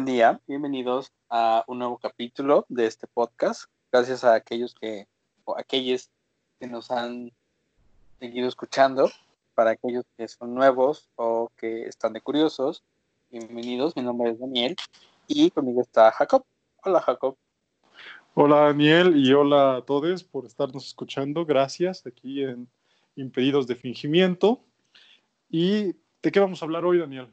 buen día. Bienvenidos a un nuevo capítulo de este podcast. Gracias a aquellos que, o aquellos que nos han seguido escuchando. Para aquellos que son nuevos o que están de curiosos, bienvenidos. Mi nombre es Daniel y conmigo está Jacob. Hola, Jacob. Hola, Daniel, y hola a todos por estarnos escuchando. Gracias aquí en Impedidos de Fingimiento. ¿Y de qué vamos a hablar hoy, Daniel?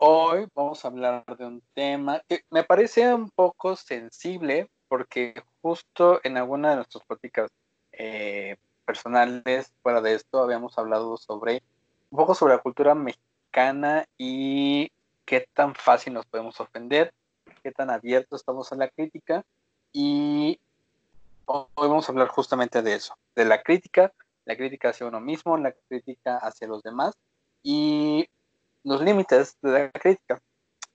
Hoy vamos a hablar de un tema que me parece un poco sensible porque justo en alguna de nuestras prácticas eh, personales fuera de esto habíamos hablado sobre un poco sobre la cultura mexicana y qué tan fácil nos podemos ofender, qué tan abiertos estamos a la crítica. Y hoy vamos a hablar justamente de eso, de la crítica, la crítica hacia uno mismo, la crítica hacia los demás. Y los límites de la crítica.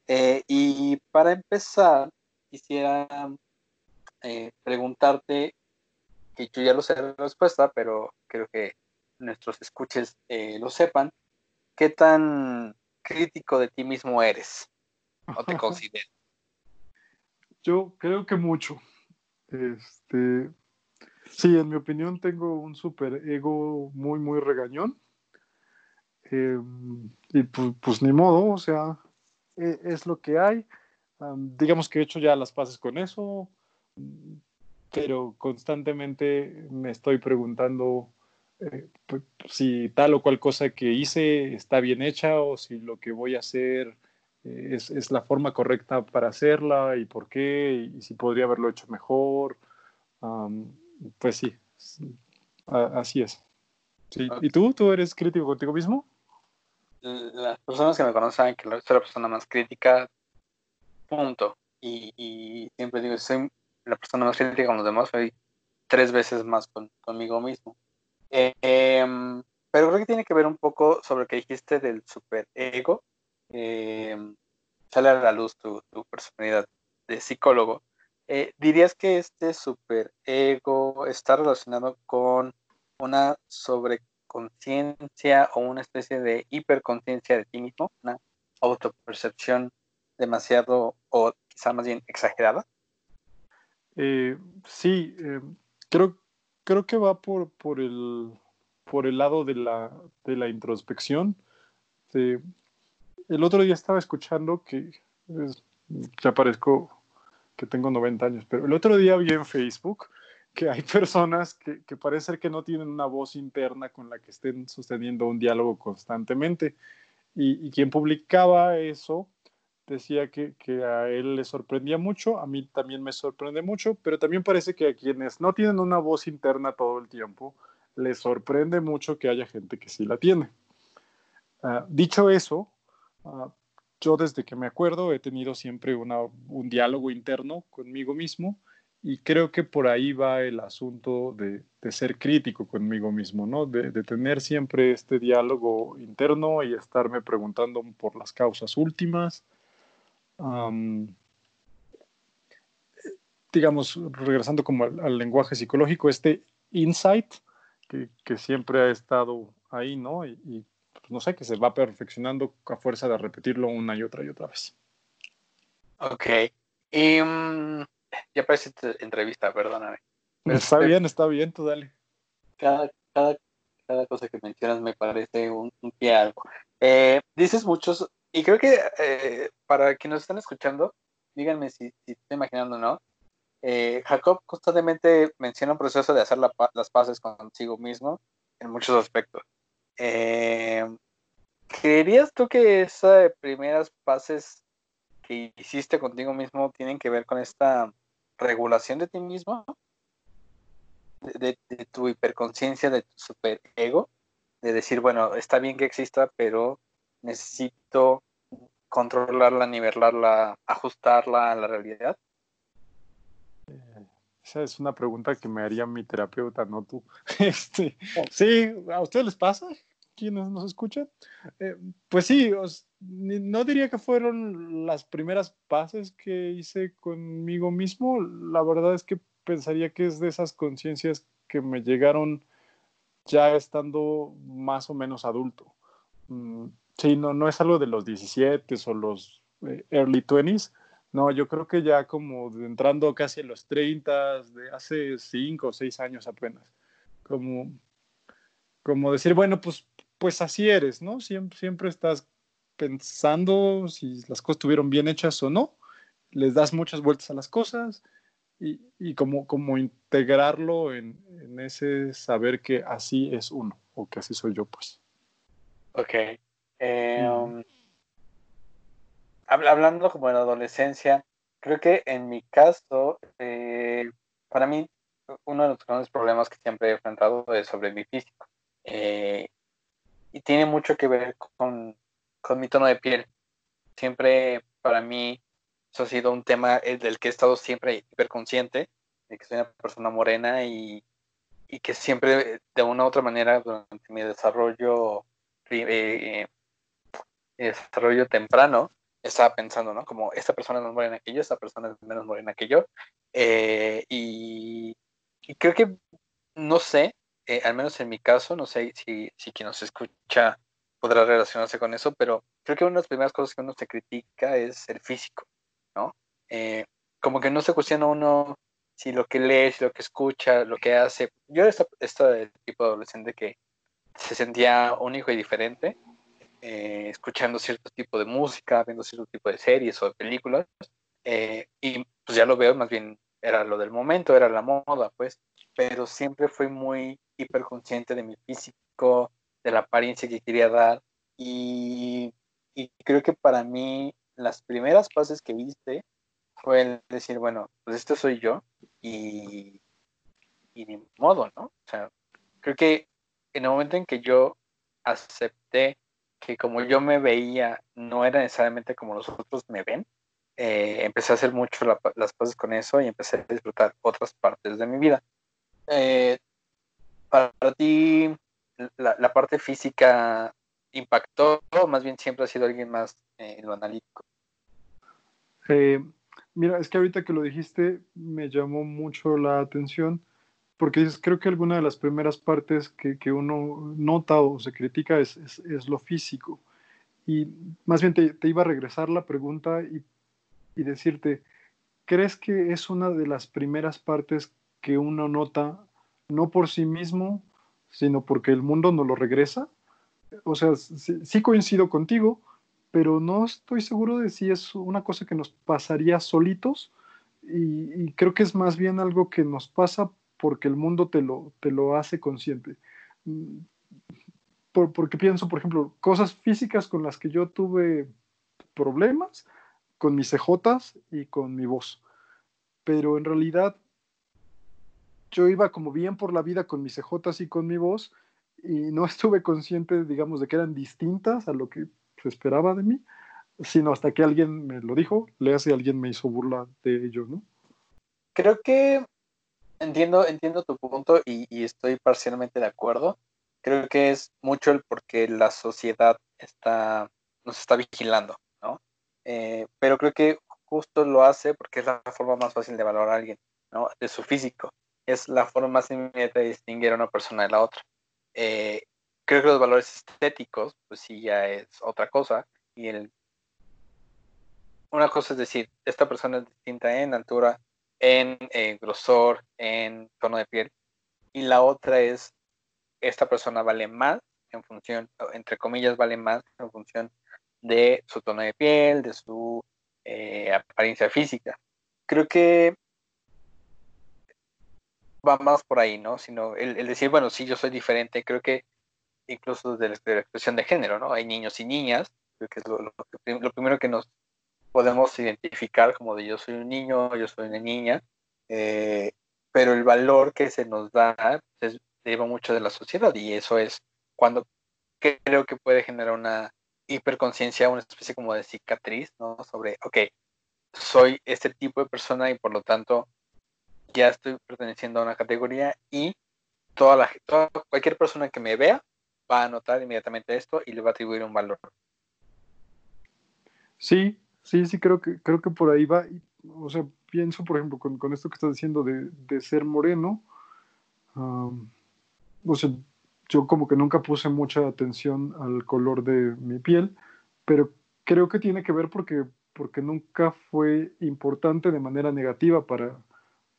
Eh, y para empezar, quisiera eh, preguntarte, que yo ya lo sé la respuesta, pero creo que nuestros escuches eh, lo sepan, ¿qué tan crítico de ti mismo eres o te consideras? Yo creo que mucho. Este, sí, en mi opinión tengo un super ego muy, muy regañón. Em, y pues, pues, ni modo, o sea, e, es, lo que hay. digamos que he hecho ya las paces con eso, pero constantemente me estoy preguntando eh, pues, si tal o cual cosa que hice está bien hecha o si lo que voy a hacer eh, es, es, la forma correcta para hacerla y por qué, y, si podría haberlo hecho mejor. pues sí, así es. ¿Y tú? ¿Tú eres crítico contigo mismo? Las personas que me conocen saben que soy la persona más crítica, punto. Y, siempre digo, soy la persona más crítica con los demás, soy tres veces más conmigo mismo. Em, pero creo que tiene que ver un poco sobre lo que dijiste del superego. Eh, sale a la luz tu, personalidad de psicólogo. Eh, ¿Dirías que este superego está relacionado con una sobre conciencia o una especie de hiperconciencia de ti mismo, una autopercepción demasiado o quizá más bien exagerada? Eh, sí, eh, creo, creo que va por, por, el, por el lado de la, de la introspección. el otro día estaba escuchando que ya parezco que tengo 90 años, pero el otro día vi en Facebook que hay personas que, que, parece ser que no tienen una voz interna con la que estén sosteniendo un diálogo constantemente. Y, quien publicaba eso decía que, que, a él le sorprendía mucho, a mí también me sorprende mucho, pero también parece que a quienes no tienen una voz interna todo el tiempo, les sorprende mucho que haya gente que sí la tiene. Ah, dicho eso, ah, yo desde que me acuerdo he tenido siempre una, un diálogo interno conmigo mismo y creo que por ahí va el asunto de, ser crítico conmigo mismo, ¿no? De, tener siempre este diálogo interno y estarme preguntando por las causas últimas. digamos, regresando como al, lenguaje psicológico, este insight que, siempre ha estado ahí, ¿no? Y, pues, no sé, que se va perfeccionando a fuerza de repetirlo una y otra y otra vez. Ok. Mm, ya parece entrevista, perdóname. está bien, está bien, tú dale. Cada, cada, cada cosa que mencionas me parece un, pie algo. Eh, dices muchos, y creo que eh, para quienes nos están escuchando, díganme si, si estoy imaginando o no. Eh, Jacob constantemente menciona un proceso de hacer las paces consigo mismo en muchos aspectos. ¿Creerías tú que esas primeras paces que hiciste contigo mismo tienen que ver con esta regulación de ti mismo, de, tu hiperconciencia, de tu superego, de decir, bueno, está bien que exista, pero necesito controlarla, nivelarla, ajustarla a la realidad? Esa es una pregunta que me haría mi terapeuta, no tú. Este, sí, ¿a ustedes les pasa? quienes nos escuchan. Eh, pues sí, no diría que fueron las primeras pases que hice conmigo mismo. La verdad es que pensaría que es de esas conciencias que me llegaron ya estando más o menos adulto. Mm, sí, no, no es algo de los 17 o los eh, early 20s. No, yo creo que ya como entrando casi en los 30, de hace 5 o 6 años apenas. Como, como decir, bueno, pues, pues así eres, ¿no? Siempre, siempre estás pensando si las cosas estuvieron bien hechas o no. Les das muchas vueltas a las cosas y, y como, como integrarlo en, en ese saber que así es uno o que así soy yo, pues. Ok. Eh, um, hablando como de la adolescencia, creo que en mi caso, eh, para mí, uno de los grandes problemas que siempre he enfrentado es sobre mi físico. Eh, y tiene mucho que ver con, con, mi tono de piel. Siempre para mí eso ha sido un tema del que he estado siempre hiperconsciente, de que soy una persona morena y, y que siempre de una u otra manera durante mi desarrollo eh, desarrollo temprano, estaba pensando, ¿no? Como esta persona es más morena que yo, esta persona es menos morena que yo. Eh, y, creo que, no sé, eh, al menos en mi caso, no sé si, si quien nos escucha podrá relacionarse con eso, pero creo que una de las primeras cosas que uno se critica es el físico, ¿no? Eh, como que no se cuestiona uno si lo que lee, si lo que escucha, lo que hace. Yo era este tipo de adolescente que se sentía único y diferente, eh, escuchando cierto tipo de música, viendo cierto tipo de series o de películas, eh, y pues ya lo veo, más bien era lo del momento, era la moda, pues, pero siempre fui muy hiperconsciente de mi físico, de la apariencia que quería dar, y, y creo que para mí las primeras fases que viste fue el decir, bueno, pues esto soy yo, y, y ni modo, ¿no? O sea, creo que en el momento en que yo acepté que como yo me veía no era necesariamente como los otros me ven, eh, empecé a hacer mucho las cosas con eso y empecé a disfrutar otras partes de mi vida. Eh, para, ti, la, parte física impactó más bien siempre ha sido alguien más eh, en lo analítico? mira, es que ahorita que lo dijiste me llamó mucho la atención porque creo que alguna de las primeras partes que, que uno nota o se critica es, es, lo físico. Y más bien te, te, iba a regresar la pregunta y, y decirte, ¿crees que es una de las primeras partes que uno nota no por sí mismo, sino porque el mundo no lo regresa? O sea, sí, coincido contigo, pero no estoy seguro de si es una cosa que nos pasaría solitos y, y, creo que es más bien algo que nos pasa porque el mundo te lo, te lo hace consciente. Mm, por, porque pienso, por ejemplo, cosas físicas con las que yo tuve problemas, con mis cejotas y con mi voz. Pero en realidad yo iba como bien por la vida con mis cejotas y con mi voz y no estuve consciente, digamos, de que eran distintas a lo que se esperaba de mí, sino hasta que alguien me lo dijo, le hace alguien me hizo burla de ello, ¿no? Creo que entiendo, entiendo tu punto y, estoy parcialmente de acuerdo. Creo que es mucho el porque la sociedad está, nos está vigilando, ¿no? Eh, pero creo que justo lo hace porque es la forma más fácil de valorar a alguien, ¿no? De su físico. Es la forma más inmediata de distinguir a una persona de la otra. Eh, creo que los valores estéticos, pues sí, ya es otra cosa. Y el... una cosa es decir, esta persona es distinta en altura, en eh, grosor, en tono de piel. Y la otra es, esta persona vale más en función, entre comillas, vale más en función de su tono de piel, de su eh, apariencia física. Creo que va más por ahí, ¿no? Sino el, decir, bueno, sí, yo soy diferente, creo que incluso desde la, expresión de género, ¿no? Hay niños y niñas, creo que es lo primero que nos podemos identificar como de yo soy un niño, yo soy una niña, eh, pero el valor que se nos da pues, deriva mucho de la sociedad y eso es cuando creo que puede generar una hiperconciencia, una especie como de cicatriz, ¿no? Sobre, ok, soy este tipo de persona y por lo tanto ya estoy perteneciendo a una categoría y toda la, toda, cualquier persona que me vea va a notar inmediatamente esto y le va a atribuir un valor. Sí, Sí, sí, creo que, creo que por ahí va. O sea, pienso, por ejemplo, con, con esto que estás diciendo de, de ser moreno. o sea, yo como que nunca puse mucha atención al color de mi piel, pero creo que tiene que ver porque porque nunca fue importante de manera negativa para,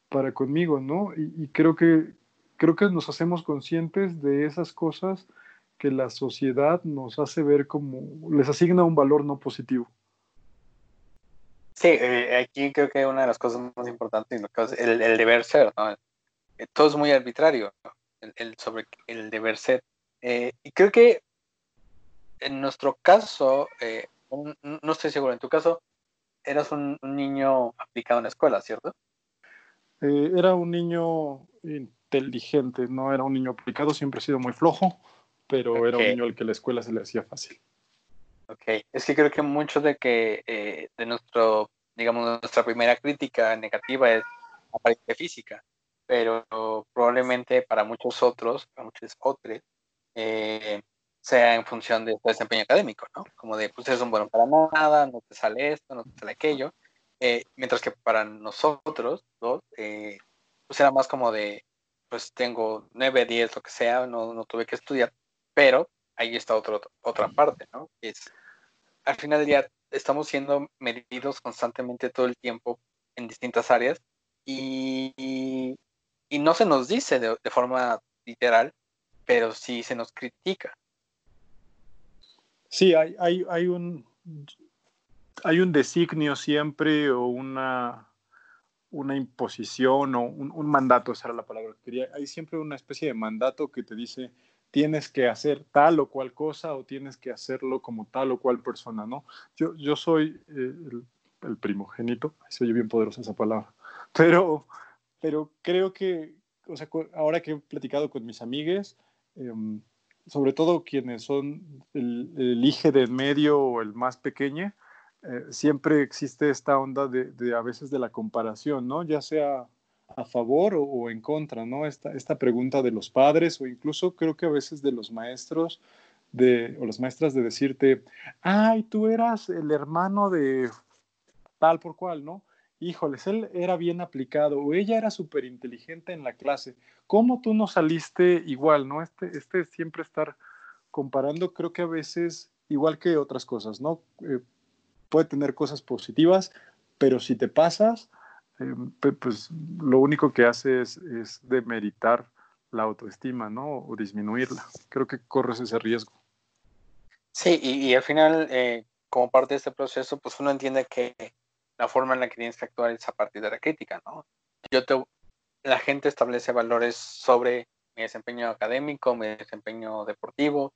para conmigo, ¿no? Y, creo, que, creo que nos hacemos conscientes de esas cosas que la sociedad nos hace ver como, les asigna un valor no positivo. Sí, eh, aquí creo que una de las cosas más importantes es el, deber ser, ¿no? Eh, todo es muy arbitrario, el, sobre el deber ser. Eh, y creo que en nuestro caso, no estoy seguro, en tu caso, eras un, niño aplicado en la escuela, ¿cierto? Era un niño inteligente, no era un niño aplicado, siempre he sido muy flojo, pero era un niño al que la escuela se le hacía fácil. Ok, es que creo que mucho de que eh, de nuestro, digamos, nuestra primera crítica negativa es la apariencia física, pero probablemente para muchos otros, para muchos otros, eh, sea en función de tu desempeño académico, ¿no? Como de, pues eres un bueno para nada, no te sale esto, no te sale aquello, eh, mientras que para nosotros, dos, pues era más como de, pues tengo 9, 10, lo que sea, no, no tuve que estudiar, pero ahí está otro, otra parte, ¿no? Es, al final del día estamos siendo medidos constantemente todo el tiempo en distintas áreas y, y, no se nos dice de, forma literal, pero sí se nos critica. Sí, hay, hay, hay un hay un designio siempre o una, una imposición o un, un mandato, esa era la palabra que quería. Hay siempre una especie de mandato que te dice, tienes que hacer tal o cual cosa o tienes que hacerlo como tal o cual persona, ¿no? Yo, yo soy eh, el, primogénito, se oye bien poderosa esa palabra, pero, pero creo que, o sea, ahora que he platicado con mis amigues, em, sobre todo quienes son el, el hijo de en medio o el más pequeño, eh, siempre existe esta onda de, a veces de la comparación, ¿no? Ya sea a favor o, en contra, ¿no? Esta, esta pregunta de los padres o incluso creo que a veces de los maestros de, o las maestras de decirte, ay, tú eras el hermano de tal por cual, ¿no? Híjoles, él era bien aplicado o ella era súper inteligente en la clase. ¿Cómo tú no saliste igual, no? Este, este siempre estar comparando, creo que a veces, igual que otras cosas, ¿no? Eh, puede tener cosas positivas, pero si te pasas, Em, pues lo único que hace es, es demeritar la autoestima, ¿no? O disminuirla. Creo que corres ese riesgo. Sí, y, al final, eh, como parte de este proceso, pues uno entiende que la forma en la que tienes que actuar es a partir de la crítica, ¿no? Yo te, la gente establece valores sobre mi desempeño académico, mi desempeño deportivo,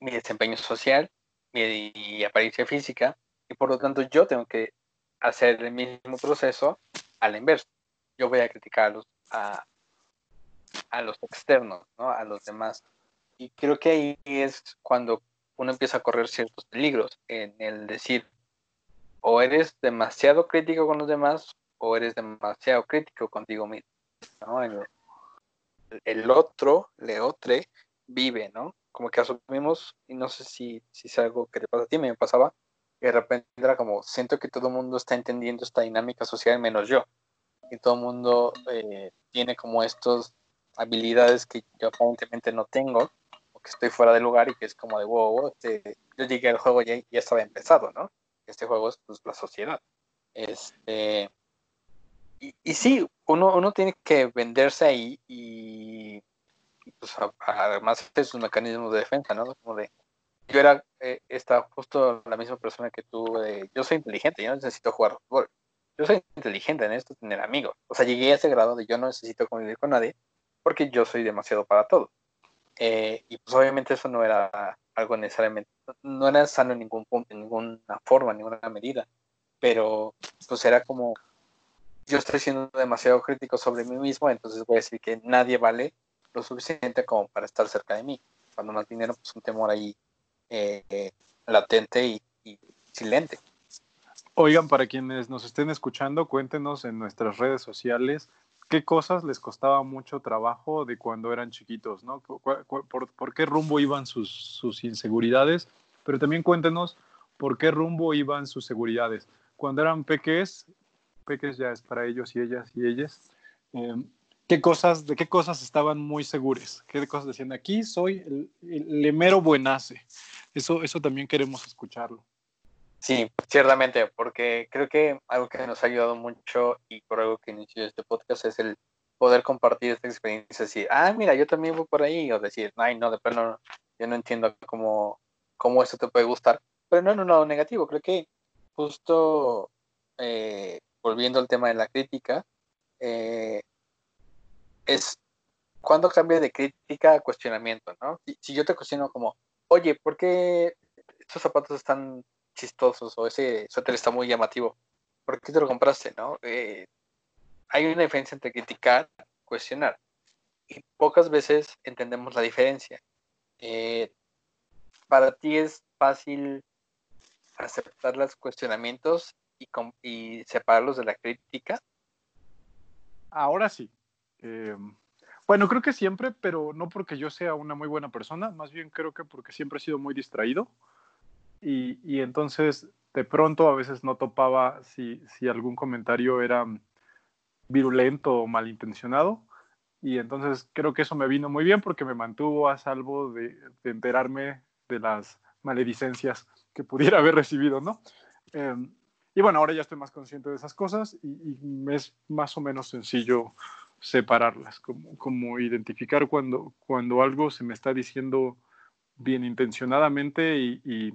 mi desempeño social, mi apariencia física, y por lo tanto yo tengo que hacer el mismo proceso a la inversa. Yo voy a criticar a los, a, los externos, ¿no? a los demás. Y creo que ahí es cuando uno empieza a correr ciertos peligros en el decir, o eres demasiado crítico con los demás, o eres demasiado crítico contigo mismo. ¿no? El, el otro, le otro, vive, ¿no? Como que asumimos, y no sé si, si es algo que te pasa a ti, me pasaba, de repente era como, siento que todo el mundo está entendiendo esta dinámica social menos yo. Y todo el mundo eh, tiene como estas habilidades que yo aparentemente no tengo, o que estoy fuera de lugar y que es como de, wow, este, yo llegué al juego y ya estaba empezado, ¿no? Este juego es pues, la sociedad. Este, y, y sí, uno, uno tiene que venderse ahí y, pues, además de sus mecanismos de defensa, ¿no? Como de, yo era eh, esta justo la misma persona que tú, yo soy inteligente, yo no necesito jugar fútbol. Yo soy inteligente, en esto tener amigos. O sea, llegué a ese grado de yo no necesito convivir con nadie porque yo soy demasiado para todo. Eh, y pues obviamente eso no era algo necesariamente, no era sano en ningún punto, en ninguna forma, en ninguna medida. Pero pues era como, yo estoy siendo demasiado crítico sobre mí mismo, entonces voy a decir que nadie vale lo suficiente como para estar cerca de mí. Cuando no tienen pues un temor ahí eh, latente y, silente. Oigan, para quienes nos estén escuchando, cuéntenos en nuestras redes sociales qué cosas les costaba mucho trabajo de cuando eran chiquitos, ¿no? ¿Por, qué rumbo iban sus, sus, inseguridades? Pero también cuéntenos por qué rumbo iban sus seguridades. Cuando eran peques, peques ya es para ellos y ellas y ellas, eh, ¿qué cosas, ¿de qué cosas estaban muy seguros? ¿Qué cosas decían? Aquí soy el, el, el buenace. Eso, eso también queremos escucharlo. Sí, ciertamente, porque creo que algo que nos ha ayudado mucho y por algo que inició este podcast es el poder compartir esta experiencia, decir, ah, mira, yo también voy por ahí, o decir, ay, no, de plano, yo no entiendo cómo, cómo esto te puede gustar, pero no, no, no, negativo, creo que justo eh, volviendo al tema de la crítica, eh, es cuando cambia de crítica a cuestionamiento, ¿no? Si, si yo te cuestiono como, oye, ¿por qué estos zapatos están chistosos o ese suéter está muy llamativo. ¿Por qué te lo compraste? ¿no? Eh, hay una diferencia entre criticar y cuestionar. Y pocas veces entendemos la diferencia. Eh, para ti es fácil aceptar los cuestionamientos y, separarlos de la crítica. Ahora sí. Eh, bueno, creo que siempre, pero no porque yo sea una muy buena persona, más bien creo que porque siempre he sido muy distraído y, entonces de pronto a veces no topaba si, si algún comentario era virulento o malintencionado. Y entonces creo que eso me vino muy bien porque me mantuvo a salvo de, enterarme de las maledicencias que pudiera haber recibido, ¿no? Em, y bueno, ahora ya estoy más consciente de esas cosas y, me es más o menos sencillo separarlas, como, como identificar cuando, cuando algo se me está diciendo bien intencionadamente y,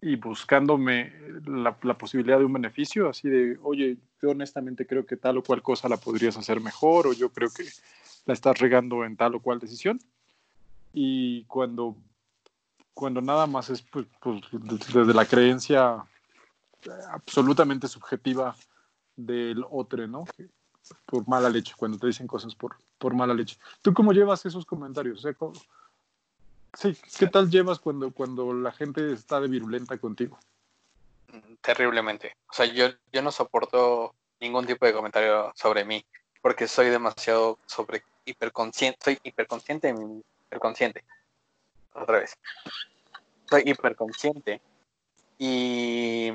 y buscándome la, posibilidad de un beneficio, así de, oye, yo honestamente creo que tal o cual cosa la podrías hacer mejor o yo creo que la estás regando en tal o cual decisión. Y cuando, cuando nada más es pues, pues desde la creencia absolutamente subjetiva del otro, ¿no? Por mala leche, cuando te dicen cosas por, por mala leche. ¿Tú cómo llevas esos comentarios? O Sí, ¿qué tal llevas cuando, cuando la gente está de virulenta contigo? Terriblemente. O sea, yo, yo no soporto ningún tipo de comentario sobre mí porque soy demasiado sobre hiperconsciente, soy hiperconsciente de mi hiperconsciente. Otra vez. Soy hiperconsciente. Y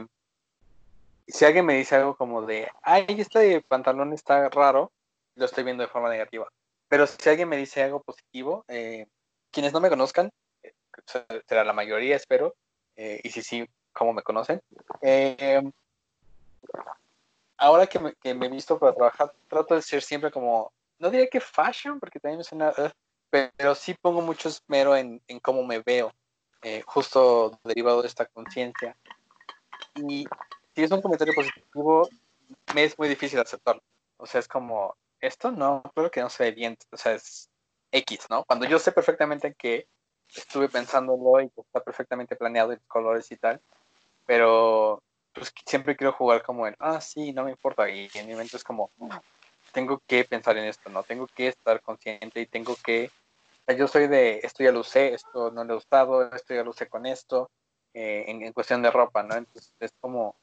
si alguien me dice algo como de, ay, este pantalón está raro, lo estoy viendo de forma negativa. Pero si alguien me dice algo positivo, eh, quienes no me conozcan, eh, será la mayoría, espero, eh, y si sí, como me conocen. Eh, ahora que me, que me, he visto para trabajar, trato de ser siempre como, no diría que fashion, porque también me suena, pero sí pongo mucho esmero en, en cómo me veo, justo derivado de esta conciencia. Y si es un comentario positivo, me es muy difícil aceptarlo. O sea, es como, esto no, creo que no se ve bien. O sea, es, X, ¿no? Cuando yo sé perfectamente que estuve pensándolo y que está perfectamente planeado y colores y tal, pero pues siempre quiero jugar como en, ah, sí, no me importa, y en mi mente es como, tengo que pensar en esto, ¿no? Tengo que estar consciente y tengo que, yo soy de, esto ya lo usé, esto no le ha gustado, esto ya lo usé con esto, eh, en, cuestión de ropa, ¿no? Entonces es como,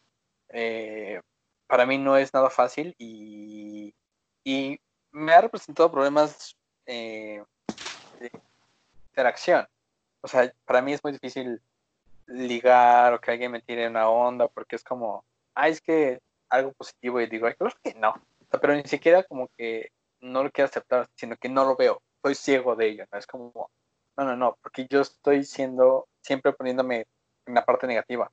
eh, para mí no es nada fácil y, y me ha representado problemas eh, interacción. O sea, para mí es muy difícil ligar o que alguien me tire una onda porque es como, ah, es que algo positivo y digo, ay, claro que no. pero ni siquiera como que no lo quiero aceptar, sino que no lo veo. Soy ciego de ello, ¿no? Es como, no, no, no, porque yo estoy siendo, siempre poniéndome en la parte negativa.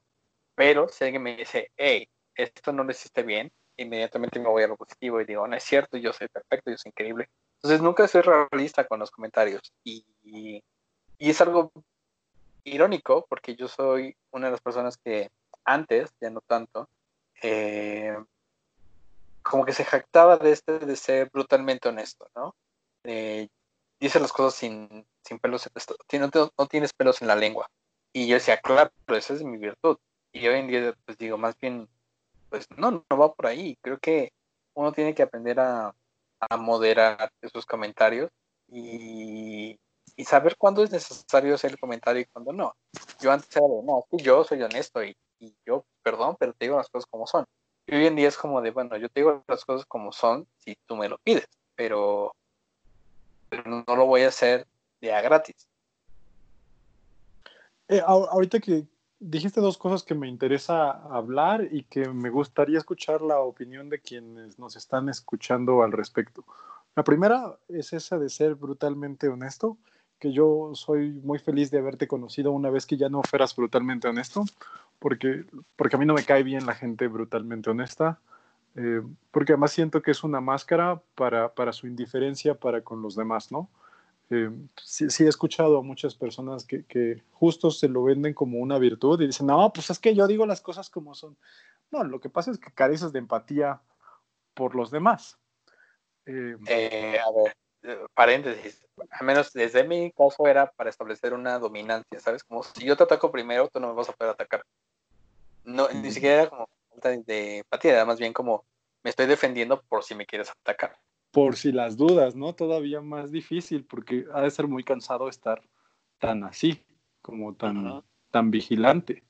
Pero si alguien me dice, hey, esto no lo hiciste bien, inmediatamente me voy a lo positivo y digo, no es cierto, yo soy perfecto, yo soy increíble. Entonces nunca soy realista con los comentarios y, y, es algo irónico porque yo soy una de las personas que antes, ya no tanto, eh, como que se jactaba de este de ser brutalmente honesto, ¿no? Dice las cosas sin, sin pelos, no, no tienes pelos en la lengua. Y yo decía, claro, esa es mi virtud. Y hoy en día, pues digo, más bien, pues no, no va por ahí. Creo que uno tiene que aprender a, moderar esos comentarios y, saber cuándo es necesario hacer el comentario y cuándo no. Yo antes era de, no, yo soy honesto y, yo, perdón, pero te digo las cosas como son. Y hoy en día es como de, bueno, yo te digo las cosas como son si tú me lo pides, pero, no, lo voy a hacer de a gratis. Eh, ahorita que, dijiste dos cosas que me interesa hablar y que me gustaría escuchar la opinión de quienes nos están escuchando al respecto. La primera es esa de ser brutalmente honesto que yo soy muy feliz de haberte conocido una vez que ya no fueras brutalmente honesto, porque, porque a mí no me cae bien la gente brutalmente honesta, eh, porque además siento que es una máscara para, para su indiferencia para con los demás, ¿no? Eh, sí, sí, he escuchado a muchas personas que, que, justo se lo venden como una virtud y dicen, no, pues es que yo digo las cosas como son. No, lo que pasa es que careces de empatía por los demás. Eh, eh, a ver, paréntesis, al menos desde mi caso era para establecer una dominancia, ¿sabes? Como si yo te ataco primero, tú no me vas a poder atacar. No, ni siquiera era como falta de empatía, era más bien como me estoy defendiendo por si me quieres atacar por si las dudas, ¿no? Todavía más difícil, porque ha de ser muy cansado estar tan así, como tan, tan vigilante.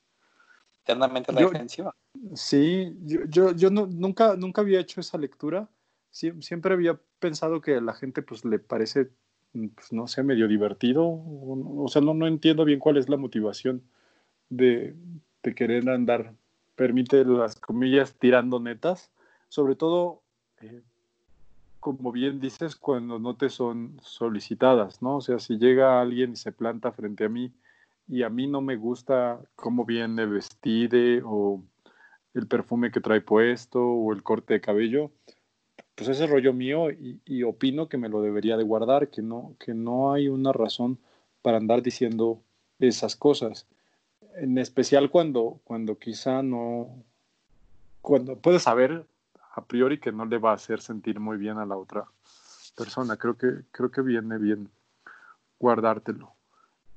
Eternamente defensiva. Sí, yo, yo, yo nunca, nunca había hecho esa lectura. siempre había pensado que a la gente pues le parece, pues, no sé, medio divertido. O, sea, no, no entiendo bien cuál es la motivación de, de querer andar, permite las comillas, tirando netas. Sobre todo, eh, como bien dices, cuando no te son solicitadas, ¿no? O sea, si llega alguien y se planta frente a mí y a mí no me gusta cómo viene vestide o el perfume que trae puesto o el corte de cabello, pues ese rollo mío y, opino que me lo debería de guardar, que no, que no hay una razón para andar diciendo esas cosas. En especial cuando, cuando quizá no, cuando puedes saber a priori que no le va a hacer sentir muy bien a la otra persona. Creo que, creo que viene bien guardártelo.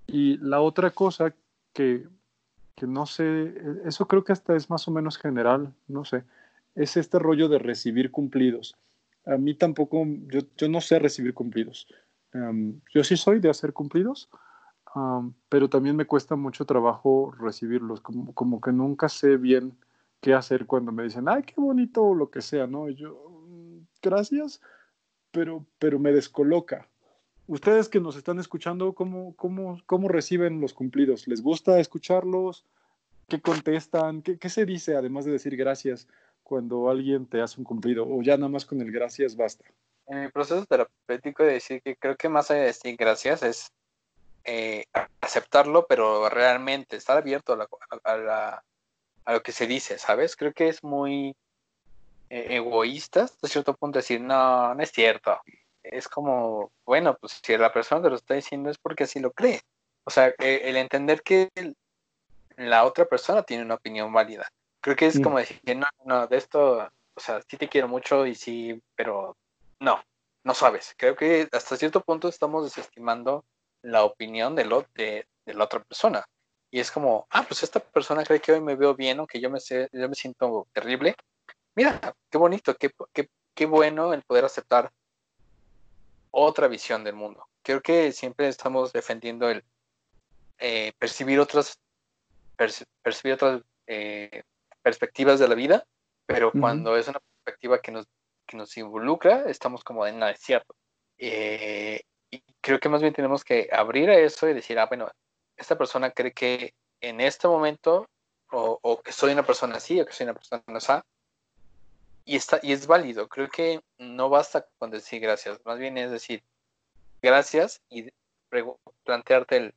Y la otra cosa que, que no sé, eso creo que hasta es más o menos general, no sé, es este rollo de recibir cumplidos. A mí tampoco, yo, yo no sé recibir cumplidos. Em, yo sí soy de hacer cumplidos, pero también me cuesta mucho trabajo recibirlos, como, como que nunca sé bien qué hacer cuando me dicen, ay, qué bonito o lo que sea, ¿no? Y yo, mm, gracias, pero, pero me descoloca. Ustedes que nos están escuchando, ¿cómo, cómo, cómo reciben los cumplidos? ¿Les gusta escucharlos? ¿Qué contestan? ¿Qué, ¿Qué se dice además de decir gracias cuando alguien te hace un cumplido? ¿O ya nada más con el gracias basta? En mi proceso terapéutico de decir que creo que más allá de decir gracias es eh, aceptarlo, pero realmente estar abierto a la a lo que se dice, ¿sabes? Creo que es muy eh, egoísta hasta cierto punto decir, no, no es cierto. Es como, bueno, pues si la persona te lo está diciendo es porque así lo cree. O sea, e, el, entender que la otra persona tiene una opinión válida. Creo que es como decir, no, no, de esto, o sea, sí te quiero mucho y sí, pero no, no sabes. Creo que hasta cierto punto estamos desestimando la opinión de, lo, de, de la otra persona y es como, ah, pues esta persona cree que hoy me veo bien o que yo me, sé, yo me siento terrible. Mira, qué bonito, qué, qué, qué bueno el poder aceptar otra visión del mundo. Creo que siempre estamos defendiendo el eh, percibir otras, percibir otras eh, perspectivas de la vida, pero cuando es una perspectiva que nos, que nos involucra, estamos como de nada, es cierto. Eh, y creo que más bien tenemos que abrir a eso y decir, ah, bueno, esta persona cree que en este momento, o, que soy una persona así, o que soy una persona así, y, está, y es válido. Creo que no basta con decir gracias, más bien es decir gracias y plantearte el,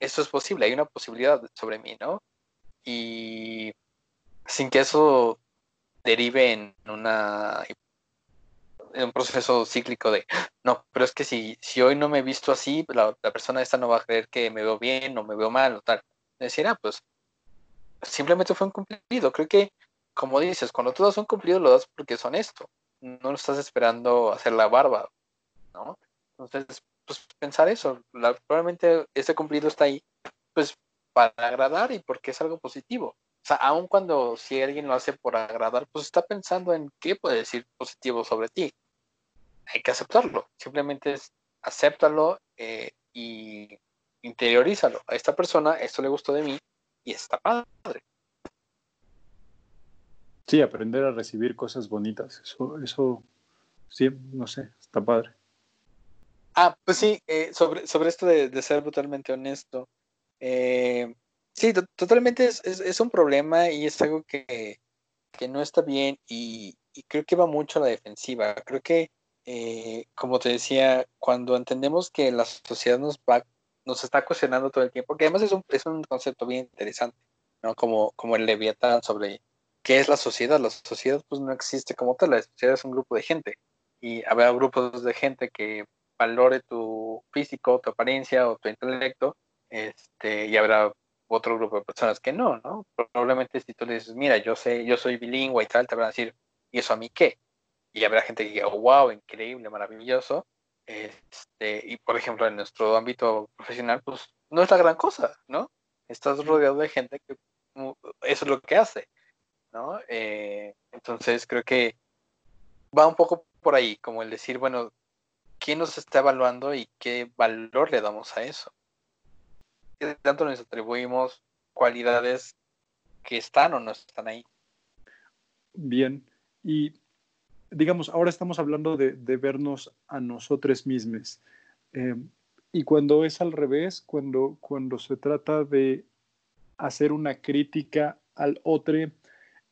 esto es posible, hay una posibilidad sobre mí, ¿no? Y sin que eso derive en una un proceso cíclico de, no, pero es que si, si hoy no me he visto así, la, persona esta no va a creer que me veo bien o me veo mal o tal. Decir, ah, pues simplemente fue un cumplido. Creo que, como dices, cuando tú das un cumplido lo das porque es honesto. No lo estás esperando hacer la barba, ¿no? Entonces, pues pensar eso. probablemente ese cumplido está ahí, pues para agradar y porque es algo positivo. Sea, aun cuando si alguien lo hace por agradar, pues está pensando en qué puede decir positivo sobre ti hay que aceptarlo. Simplemente es acéptalo eh, y interiorízalo. A esta persona esto le gustó de mí y está padre. Sí, aprender a recibir cosas bonitas. Eso, eso sí, no sé, está padre. Ah, pues sí, eh, sobre, sobre esto de, ser brutalmente honesto. Eh, sí, totalmente es, un problema y es algo que, no está bien y, y, creo que va mucho a la defensiva. Creo que eh, como te decía, cuando entendemos que la sociedad nos va nos está cuestionando todo el tiempo, que además es un, es un concepto bien interesante, ¿no? Como, como el Leviatán sobre qué es la sociedad. La sociedad pues no existe como tal, la sociedad es un grupo de gente y habrá grupos de gente que valore tu físico, tu apariencia o tu intelecto, este, y habrá otro grupo de personas que no, ¿no? Probablemente si tú le dices, mira, yo sé, yo soy bilingüe y tal, te van a decir, ¿y eso a mí qué? Y habrá gente que diga, wow, increíble, maravilloso. Este, y por ejemplo, en nuestro ámbito profesional, pues no es la gran cosa, ¿no? Estás rodeado de gente que eso es lo que hace, ¿no? Eh, entonces creo que va un poco por ahí, como el decir, bueno, ¿quién nos está evaluando y qué valor le damos a eso? ¿Qué tanto nos atribuimos cualidades que están o no están ahí? Bien, y digamos, ahora estamos hablando de, vernos a nosotros mismos. Eh, y cuando es al revés, cuando, cuando se trata de hacer una crítica al otro,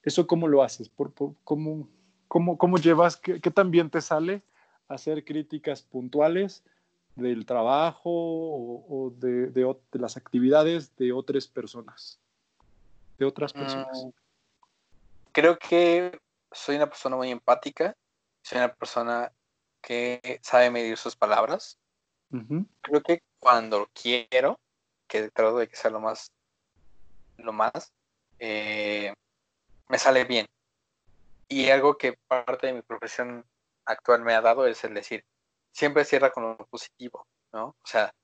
¿eso cómo lo haces? ¿Por, cómo, cómo, cómo, llevas? Qué, ¿Qué te sale hacer críticas puntuales del trabajo o, de, de, las actividades de otras personas? De otras personas. Mm, creo que soy una persona muy empática, soy una persona que sabe medir sus palabras. Creo que cuando quiero, que trato de que sea lo más, lo más, eh, me sale bien. Y algo que parte de mi profesión actual me ha dado es el decir, siempre cierra con lo positivo, ¿no? O sea,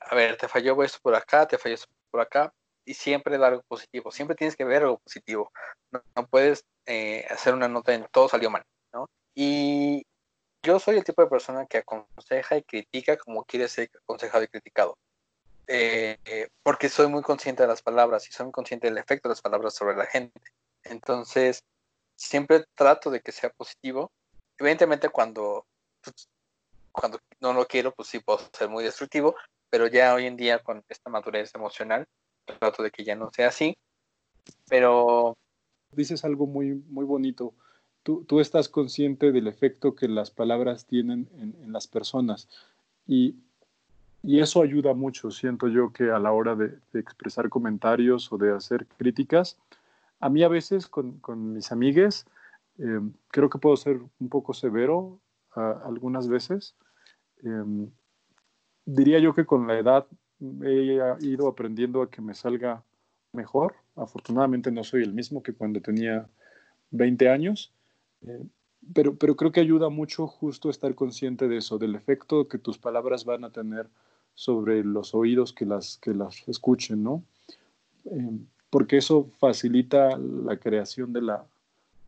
a ver, te falló esto por acá, te falló esto por acá, y siempre dar algo positivo, siempre tienes que ver algo positivo. No, puedes eh, hacer una nota en todo salió mal, ¿no? Y yo soy el tipo de persona que aconseja y critica como quiere ser aconsejado y criticado. Eh, porque soy muy consciente de las palabras y soy muy consciente del efecto de las palabras sobre la gente. Entonces, siempre trato de que sea positivo. Evidentemente, cuando, pues, cuando no lo quiero, pues sí puedo ser muy destructivo, pero ya hoy en día, con esta madurez emocional, trato de que ya no sea así. Pero. Dices algo muy, muy bonito tú, tú, estás consciente del efecto que las palabras tienen en, las personas y, y, eso ayuda mucho, siento yo, que a la hora de, expresar comentarios o de hacer críticas, a mí a veces con, con mis amigues em, creo que puedo ser un poco severo algunas veces. Em, diría yo que con la edad he ido aprendiendo a que me salga mejor. Afortunadamente no soy el mismo que cuando tenía 20 años, eh, pero, pero creo que ayuda mucho justo estar consciente de eso, del efecto que tus palabras van a tener sobre los oídos que las, que las escuchen, ¿no? Eh, porque eso facilita la creación de la,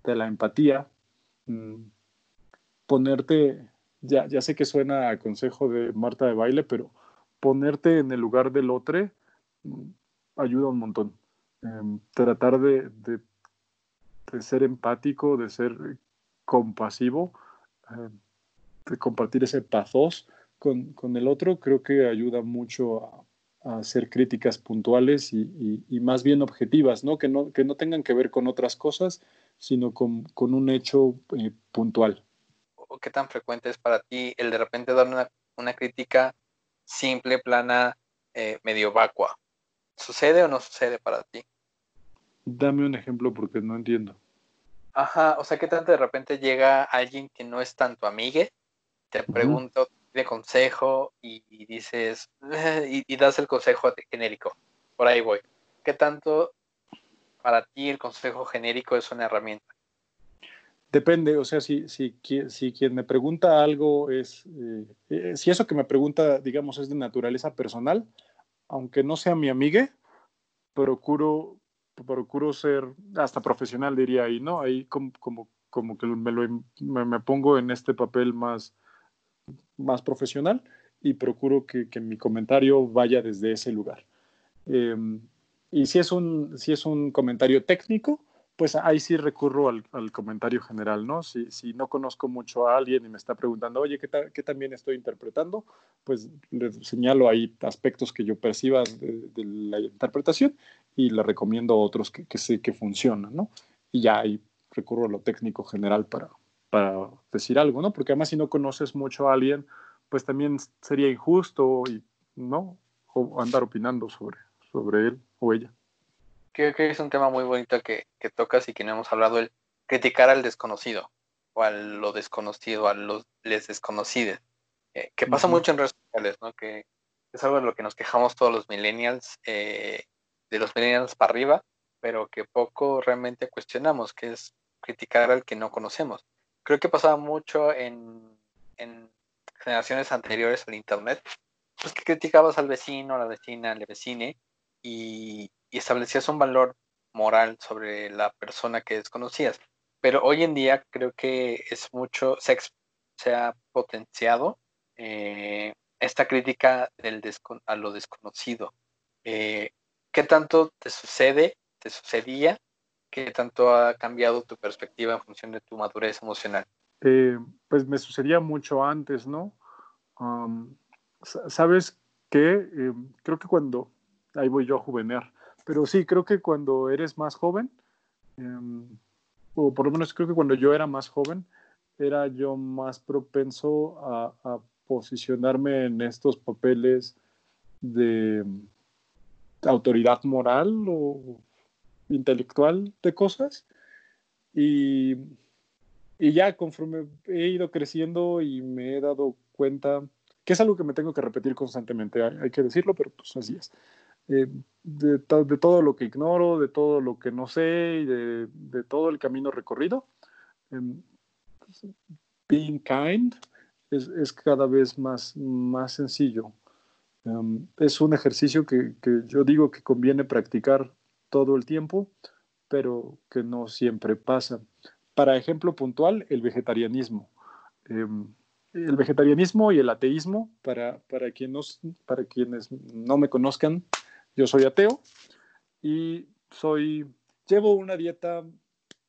de la empatía. Mm, ponerte, ya, ya sé que suena a consejo de Marta de baile, pero ponerte en el lugar del otro mm, ayuda un montón. Em, tratar de, de, ser empático, de ser compasivo, eh, de compartir ese pathos con, con, el otro, creo que ayuda mucho a, hacer críticas puntuales y, y, más bien objetivas, ¿no? Que, ¿no? que no tengan que ver con otras cosas, sino con, con un hecho eh, puntual. ¿Qué tan frecuente es para ti el de repente dar una, una crítica simple, plana, eh, medio vacua? ¿Sucede o no sucede para ti? Dame un ejemplo porque no entiendo. Ajá, o sea, ¿qué tanto de repente llega alguien que no es tanto amigue? Te pregunto, de consejo y, dices, y, das el consejo genérico. Por ahí voy. ¿Qué tanto para ti el consejo genérico es una herramienta? Depende, o sea, si, si, si quien me pregunta algo es, eh, eh, si eso que me pregunta, digamos, es de naturaleza personal, aunque no sea mi amigue, procuro procuro ser hasta profesional, diría ahí, ¿no? Ahí como, como, como que me, lo, me, pongo en este papel más, más profesional y procuro que, que mi comentario vaya desde ese lugar. Em, y si es, un, si es un comentario técnico, pues ahí sí recurro al, comentario general, ¿no? Si, no conozco mucho a alguien y me está preguntando, oye, ¿qué, también estoy interpretando? Pues le señalo ahí aspectos que yo perciba de, la interpretación y le recomiendo otros que, sé que funcionan, ¿no? Y ya ahí recurro a lo técnico general para, decir algo, ¿no? Porque además si no conoces mucho a alguien, pues también sería injusto y, ¿no? o andar opinando sobre él o ella. Creo que es un tema muy bonito que, que tocas y que no hemos hablado, el criticar al desconocido o a lo desconocido, a los les desconocidos, eh, que pasa mucho en redes sociales, ¿no? Que es algo de lo que nos quejamos todos los millennials, eh, de los millennials para arriba, pero que poco realmente cuestionamos, que es criticar al que no conocemos. Creo que pasaba mucho en, en generaciones anteriores al Internet, pues que criticabas al vecino, a la vecina, al vecine, y, y establecías un valor moral sobre la persona que desconocías. Pero hoy en día creo que es mucho, se, se ha potenciado eh, esta crítica del a lo desconocido. Eh, ¿Qué tanto te sucede, te sucedía? ¿Qué tanto ha cambiado tu perspectiva en función de tu madurez emocional? Eh, pues me sucedía mucho antes, ¿no? ¿Sabes qué? creo que cuando, ahí voy yo a juvenear, pero sí, creo que cuando eres más joven, em, o por lo menos creo que cuando yo era más joven, era yo más propenso a, posicionarme en estos papeles de autoridad moral o intelectual de cosas. Y, y, ya conforme he ido creciendo y me he dado cuenta, que es algo que me tengo que repetir constantemente, hay que decirlo, pero pues así es. Eh, de, de, todo lo que ignoro, de todo lo que no sé y de, de todo el camino recorrido. Um, being kind es, es, cada vez más, más sencillo. Um, es un ejercicio que, que, yo digo que conviene practicar todo el tiempo, pero que no siempre pasa. Para ejemplo puntual, el vegetarianismo. Um, el vegetarianismo y el ateísmo, para, para, quienes, para quienes no me conozcan, yo soy ateo y soy, llevo una dieta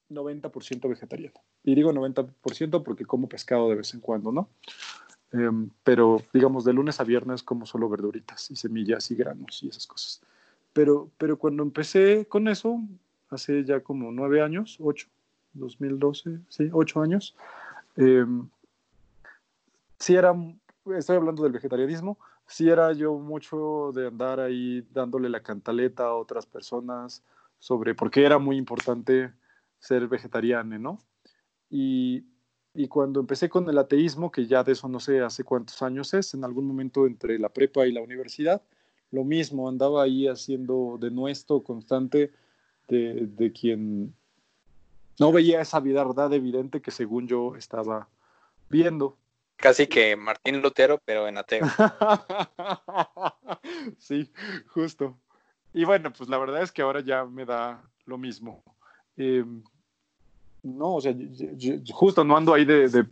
90% vegetariana. Y digo 90% porque como pescado de vez en cuando, ¿no? Em, pero digamos, de lunes a viernes como solo verduritas y semillas y granos y esas cosas. Pero, pero cuando empecé con eso, hace ya como nueve años, ocho, 2012, sí, ocho años, eh, sí era, estoy hablando del vegetarianismo, sí era yo mucho de andar ahí dándole la cantaleta a otras personas sobre por qué era muy importante ser vegetariano, ¿no? Y, y, cuando empecé con el ateísmo, que ya de eso no sé hace cuántos años es, en algún momento entre la prepa y la universidad, lo mismo, andaba ahí haciendo de nuestro constante de, de quien no veía esa verdad evidente que según yo estaba viendo. Casi que Martín Lutero, pero en ateo. sí, justo. Y bueno, pues la verdad es que ahora ya me da lo mismo. Em, no, o sea, justo no ando ahí de,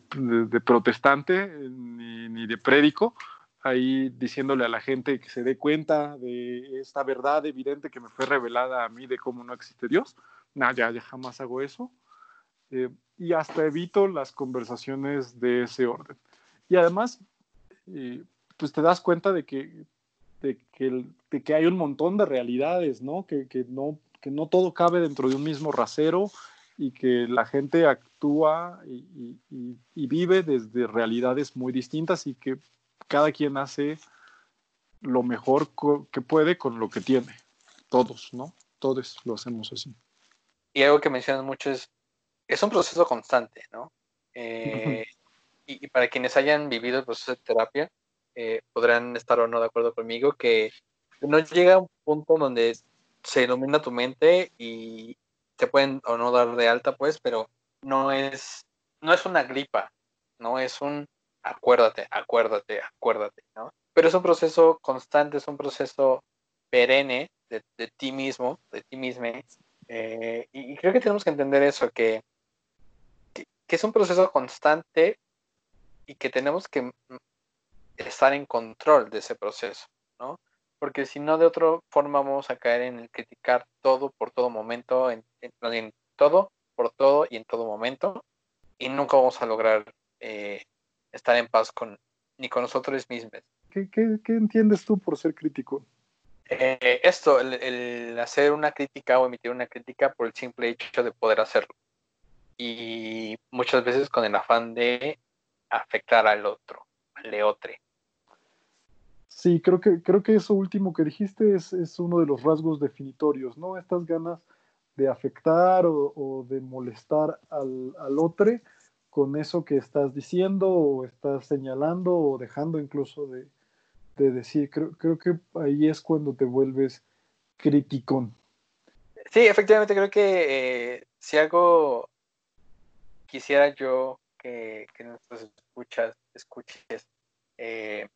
protestante ni, ni, de prédico, ahí diciéndole a la gente que se dé cuenta de esta verdad evidente que me fue revelada a mí de cómo no existe Dios. No, ya, ya jamás hago eso. Eh, y hasta evito las conversaciones de ese orden. Y además, eh, pues te das cuenta de que, de que, de que, hay un montón de realidades, ¿no? Que, que ¿no? que no todo cabe dentro de un mismo rasero y que la gente actúa y, y, y vive desde realidades muy distintas y que cada quien hace lo mejor que puede con lo que tiene. Todos, ¿no? Todos lo hacemos así. Y algo que mencionas mucho es, es un proceso constante, ¿no? Eh, y, para quienes hayan vivido el proceso de terapia, eh, podrán estar o no de acuerdo conmigo, que no llega a un punto donde se ilumina tu mente y te pueden o no dar de alta, pues, pero no es, no es una gripa, no es un acuérdate, acuérdate, acuérdate, ¿no? Pero es un proceso constante, es un proceso perenne de, ti mismo, de ti mismo, eh, y creo que tenemos que entender eso, que, que, es un proceso constante, y que tenemos que mm, estar en control de ese proceso, ¿no? Porque si no, de otra forma vamos a caer en el criticar todo por todo momento, en, todo, por todo y en todo momento, y nunca vamos a lograr eh, estar en paz con ni con nosotros mismos. ¿Qué, entiendes tú por ser crítico? Eh, esto, el, hacer una crítica o emitir una crítica por el simple hecho de poder hacerlo. Y muchas veces con el afán de afectar al otro, al leotre. Sí, creo que, creo que eso último que dijiste es, es uno de los rasgos definitorios, ¿no? Estas ganas de afectar o, de molestar al, al, otro con eso que estás diciendo o estás señalando o dejando incluso de, de decir. Creo, creo que ahí es cuando te vuelves criticón. Sí, efectivamente creo que eh, si algo quisiera yo que, que nuestros escuchas, escuches eh,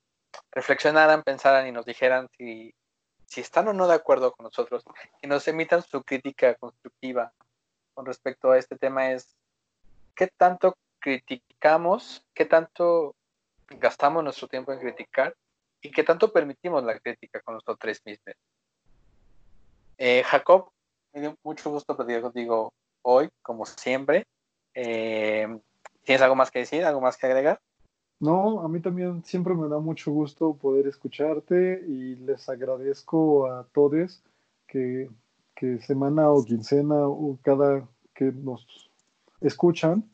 reflexionaran, pensaran y nos dijeran si, si están o no de acuerdo con nosotros, que nos emitan su crítica constructiva con respecto a este tema es qué tanto criticamos, qué tanto gastamos nuestro tiempo en criticar y qué tanto permitimos la crítica con nosotros mismos. Eh, Jacob, me dio mucho gusto platicar contigo hoy, como siempre. Eh, ¿Tienes algo más que decir, algo más que agregar? No, a mí también siempre me da mucho gusto poder escucharte y les agradezco a todos que, semana o quincena o cada que nos escuchan,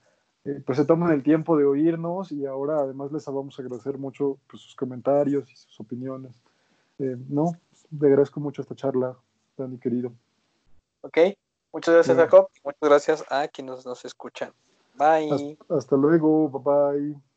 eh, pues se toman el tiempo de oírnos y ahora además les vamos a agradecer mucho pues, sus comentarios y sus opiniones. Eh, no, le agradezco mucho esta charla, Dani querido. Ok, muchas gracias Jacob, muchas gracias a quienes nos escuchan. Bye. hasta luego, bye bye.